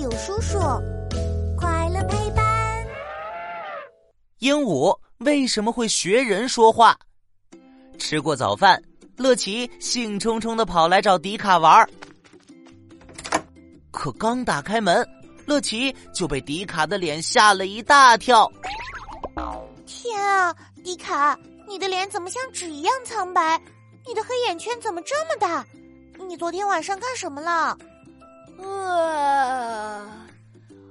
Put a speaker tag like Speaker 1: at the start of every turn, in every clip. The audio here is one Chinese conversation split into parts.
Speaker 1: 有叔叔，快乐陪伴。
Speaker 2: 鹦鹉为什么会学人说话？吃过早饭，乐奇兴冲冲的跑来找迪卡玩儿可刚打开门，乐奇就被迪卡的脸吓了一大跳。
Speaker 1: 天啊，迪卡，你的脸怎么像纸一样苍白？你的黑眼圈怎么这么大？你昨天晚上干什么了？
Speaker 3: 呃，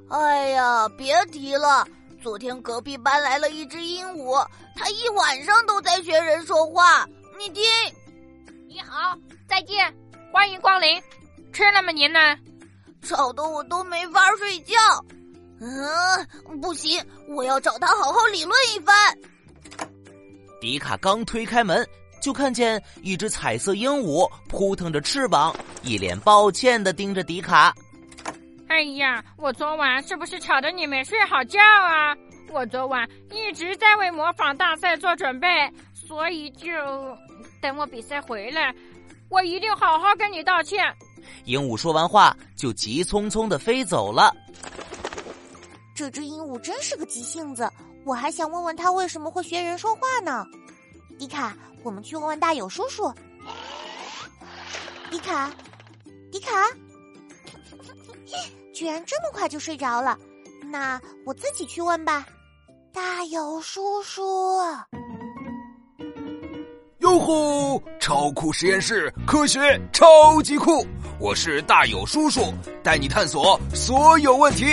Speaker 3: 哎呀，别提了！昨天隔壁搬来了一只鹦鹉，它一晚上都在学人说话。你听，
Speaker 4: 你好，再见，欢迎光临，吃了吗您呢？
Speaker 3: 吵得我都没法睡觉。嗯，不行，我要找他好好理论一番。
Speaker 2: 迪卡刚推开门。就看见一只彩色鹦鹉扑腾着翅膀，一脸抱歉的盯着迪卡。
Speaker 4: 哎呀，我昨晚是不是吵得你没睡好觉啊？我昨晚一直在为模仿大赛做准备，所以就等我比赛回来，我一定好好跟你道歉。
Speaker 2: 鹦鹉说完话就急匆匆的飞走了。
Speaker 1: 这只鹦鹉真是个急性子，我还想问问它为什么会学人说话呢？迪卡。我们去问问大友叔叔。迪卡，迪卡，居然这么快就睡着了，那我自己去问吧。大友叔叔，
Speaker 5: 哟吼！超酷实验室，科学超级酷！我是大友叔叔，带你探索所有问题。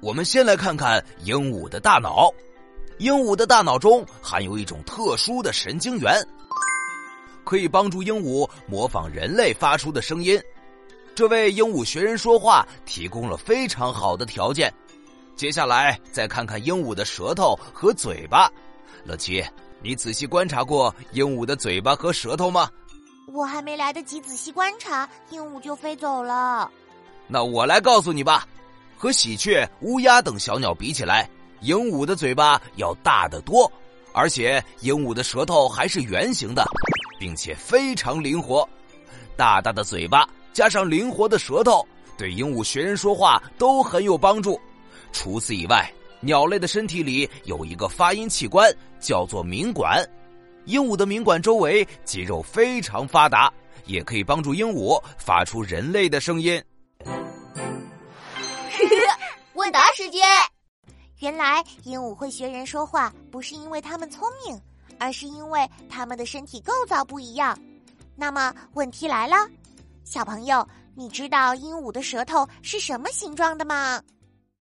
Speaker 5: 我们先来看看鹦鹉的大脑。鹦鹉的大脑中含有一种特殊的神经元，可以帮助鹦鹉模仿人类发出的声音，这为鹦鹉学人说话提供了非常好的条件。接下来再看看鹦鹉的舌头和嘴巴。乐奇，你仔细观察过鹦鹉的嘴巴和舌头吗？
Speaker 1: 我还没来得及仔细观察，鹦鹉就飞走了。
Speaker 5: 那我来告诉你吧，和喜鹊、乌鸦等小鸟比起来。鹦鹉的嘴巴要大得多，而且鹦鹉的舌头还是圆形的，并且非常灵活。大大的嘴巴加上灵活的舌头，对鹦鹉学人说话都很有帮助。除此以外，鸟类的身体里有一个发音器官，叫做鸣管。鹦鹉的鸣管周围肌肉非常发达，也可以帮助鹦鹉发出人类的声音。
Speaker 3: 问答时间。
Speaker 1: 原来鹦鹉会学人说话，不是因为它们聪明，而是因为它们的身体构造不一样。那么问题来了，小朋友，你知道鹦鹉的舌头是什么形状的吗？